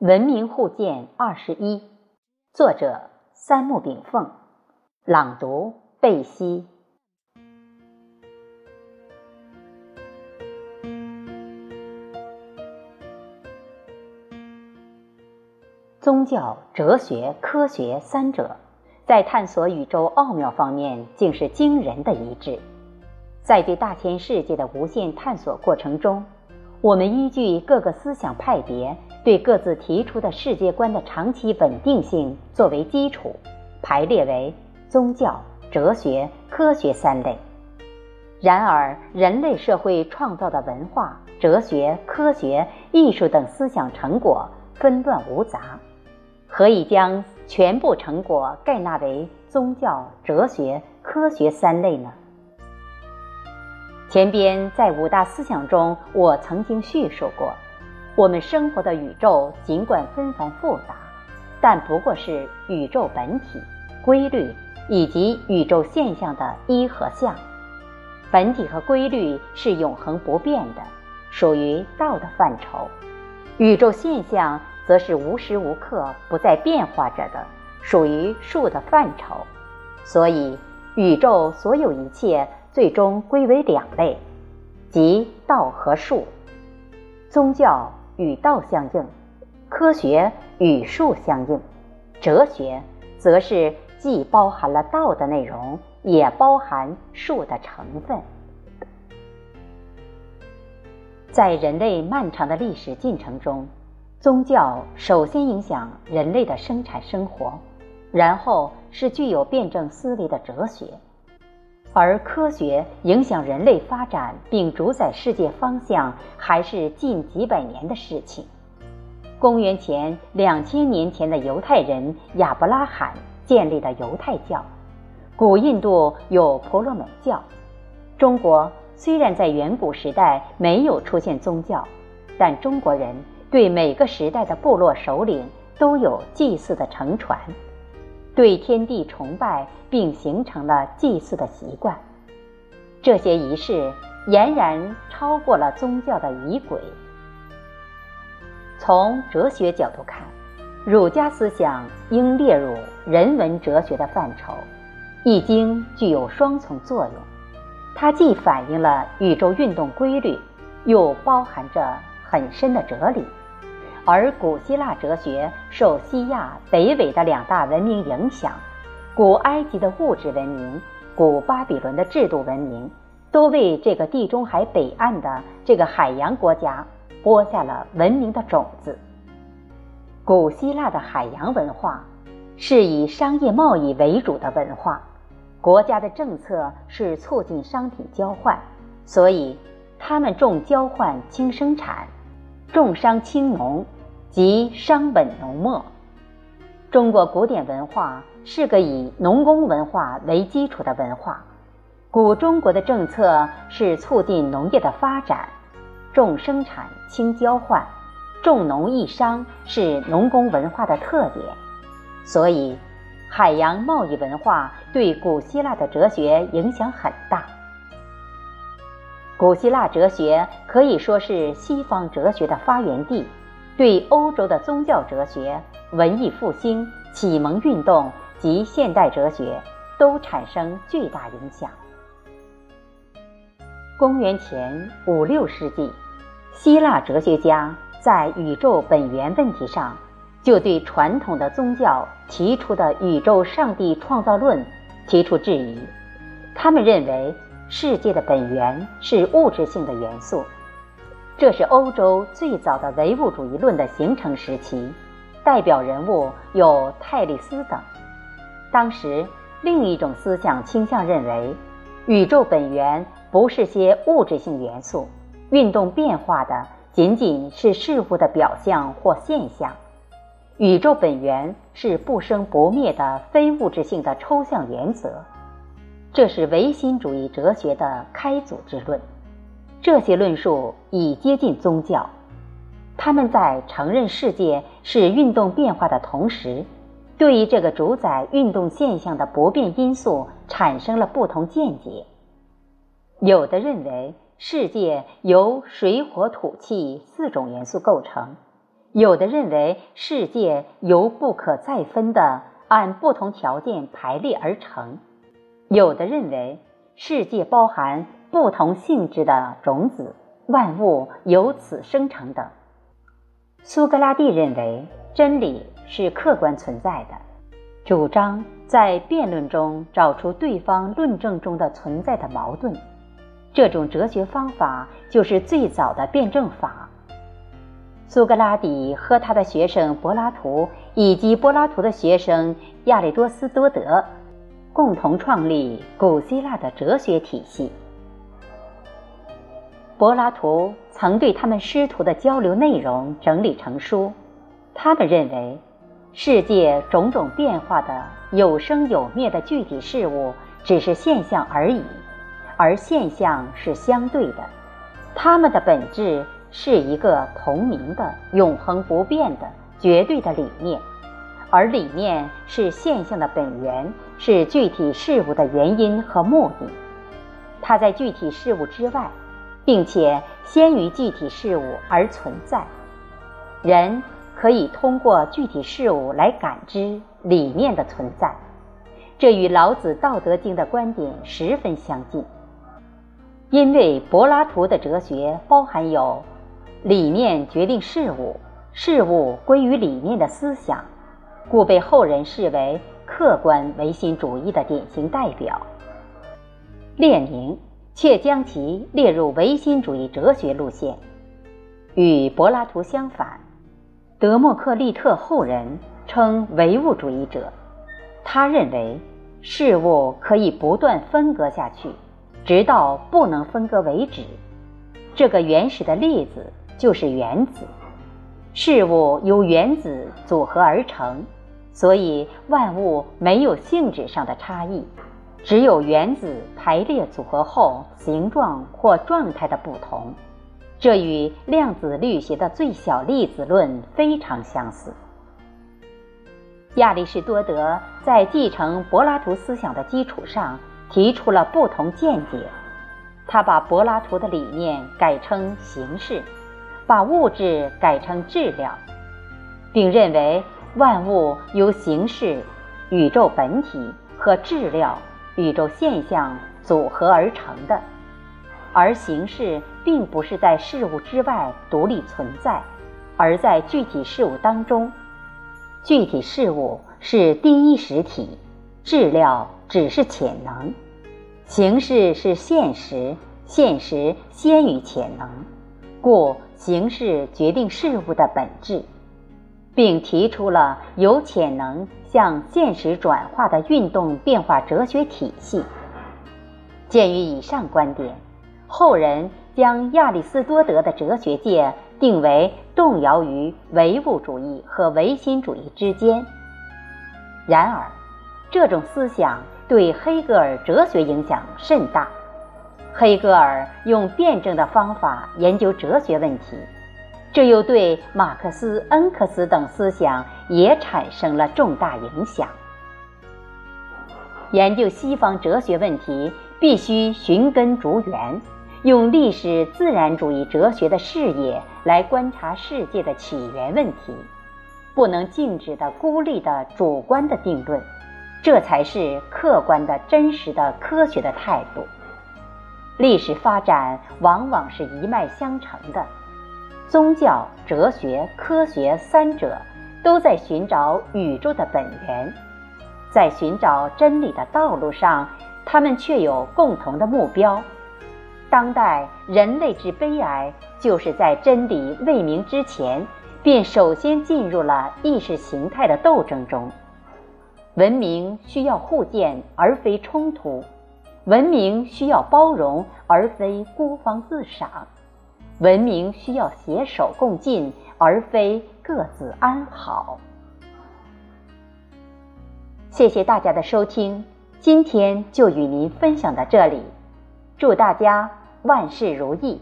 文明互鉴二十一，作者三木炳凤，朗读贝西。宗教、哲学、科学三者，在探索宇宙奥妙方面，竟是惊人的一致。在对大千世界的无限探索过程中，我们依据各个思想派别。对各自提出的世界观的长期稳定性作为基础，排列为宗教、哲学、科学三类。然而，人类社会创造的文化、哲学、科学、艺术等思想成果纷乱无杂，何以将全部成果概纳为宗教、哲学、科学三类呢？前边在五大思想中，我曾经叙述过。我们生活的宇宙尽管纷繁复杂，但不过是宇宙本体、规律以及宇宙现象的一和相。本体和规律是永恒不变的，属于道的范畴；宇宙现象则是无时无刻不在变化着的，属于术的范畴。所以，宇宙所有一切最终归为两类，即道和术。宗教。与道相应，科学与术相应，哲学则是既包含了道的内容，也包含术的成分。在人类漫长的历史进程中，宗教首先影响人类的生产生活，然后是具有辩证思维的哲学。而科学影响人类发展并主宰世界方向，还是近几百年的事情。公元前两千年前的犹太人亚伯拉罕建立了犹太教，古印度有婆罗门教。中国虽然在远古时代没有出现宗教，但中国人对每个时代的部落首领都有祭祀的承传。对天地崇拜，并形成了祭祀的习惯。这些仪式俨然超过了宗教的仪轨。从哲学角度看，儒家思想应列入人文哲学的范畴。《易经》具有双重作用，它既反映了宇宙运动规律，又包含着很深的哲理。而古希腊哲学受西亚、北纬的两大文明影响，古埃及的物质文明、古巴比伦的制度文明，都为这个地中海北岸的这个海洋国家播下了文明的种子。古希腊的海洋文化是以商业贸易为主的文化，国家的政策是促进商品交换，所以他们重交换轻生产，重商轻农。即商本农末。中国古典文化是个以农工文化为基础的文化，古中国的政策是促进农业的发展，重生产轻交换，重农抑商是农工文化的特点。所以，海洋贸易文化对古希腊的哲学影响很大。古希腊哲学可以说是西方哲学的发源地。对欧洲的宗教哲学、文艺复兴、启蒙运动及现代哲学都产生巨大影响。公元前五六世纪，希腊哲学家在宇宙本源问题上，就对传统的宗教提出的宇宙上帝创造论提出质疑。他们认为，世界的本源是物质性的元素。这是欧洲最早的唯物主义论的形成时期，代表人物有泰利斯等。当时，另一种思想倾向认为，宇宙本源不是些物质性元素，运动变化的仅仅是事物的表象或现象。宇宙本源是不生不灭的非物质性的抽象原则。这是唯心主义哲学的开祖之论。这些论述已接近宗教，他们在承认世界是运动变化的同时，对于这个主宰运动现象的不变因素产生了不同见解。有的认为世界由水、火、土、气四种元素构成，有的认为世界由不可再分的按不同条件排列而成，有的认为世界包含不同性质的种子，万物由此生成等。苏格拉底认为真理是客观存在的，主张在辩论中找出对方论证中的存在的矛盾。这种哲学方法就是最早的辩证法。苏格拉底和他的学生柏拉图以及柏拉图的学生亚里多斯多德共同创立古希腊的哲学体系。柏拉图曾对他们师徒的交流内容整理成书。他们认为，世界种种变化的有生有灭的具体事物只是现象而已，而现象是相对的。它们的本质是一个同名的、永恒不变的绝对的理念，而理念是现象的本源，是具体事物的原因和目的。它在具体事物之外。并且先于具体事物而存在，人可以通过具体事物来感知理念的存在，这与老子《道德经》的观点十分相近。因为柏拉图的哲学包含有理念决定事物，事物归于理念的思想，故被后人视为客观唯心主义的典型代表。列宁。却将其列入唯心主义哲学路线，与柏拉图相反。德谟克利特后人称唯物主义者，他认为事物可以不断分割下去，直到不能分割为止。这个原始的例子就是原子，事物由原子组合而成，所以万物没有性质上的差异。只有原子排列组合后形状或状态的不同，这与量子力学的最小粒子论非常相似。亚里士多德在继承柏拉图思想的基础上提出了不同见解，他把柏拉图的理念改称形式，把物质改成质量，并认为万物由形式、宇宙本体和质量。宇宙现象组合而成的，而形式并不是在事物之外独立存在，而在具体事物当中。具体事物是第一实体，质料只是潜能，形式是现实，现实先于潜能，故形式决定事物的本质。并提出了由潜能向现实转化的运动变化哲学体系。鉴于以上观点，后人将亚里士多德的哲学界定为动摇于唯物主义和唯心主义之间。然而，这种思想对黑格尔哲学影响甚大。黑格尔用辩证的方法研究哲学问题。这又对马克思、恩格斯等思想也产生了重大影响。研究西方哲学问题，必须寻根逐源，用历史自然主义哲学的视野来观察世界的起源问题，不能静止的、孤立的、主观的定论，这才是客观的、真实的、科学的态度。历史发展往往是一脉相承的。宗教、哲学、科学三者都在寻找宇宙的本源，在寻找真理的道路上，他们却有共同的目标。当代人类之悲哀，就是在真理未明之前，便首先进入了意识形态的斗争中。文明需要互鉴，而非冲突；文明需要包容，而非孤芳自赏。文明需要携手共进，而非各自安好。谢谢大家的收听，今天就与您分享到这里，祝大家万事如意。